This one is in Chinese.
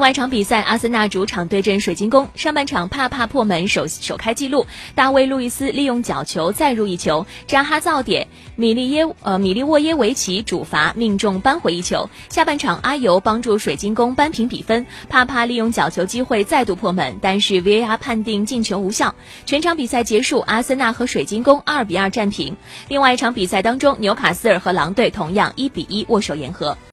另外一场比赛，阿森纳主场对阵水晶宫，上半场帕帕破门首首开纪录，大卫路易斯利用角球再入一球，扎哈造点，米利耶呃米利沃耶维奇主罚命中扳回一球。下半场阿尤帮助水晶宫扳平比分，帕帕利用角球机会再度破门，但是 VAR 判定进球无效。全场比赛结束，阿森纳和水晶宫二比二战平。另外一场比赛当中，纽卡斯尔和狼队同样一比一握手言和。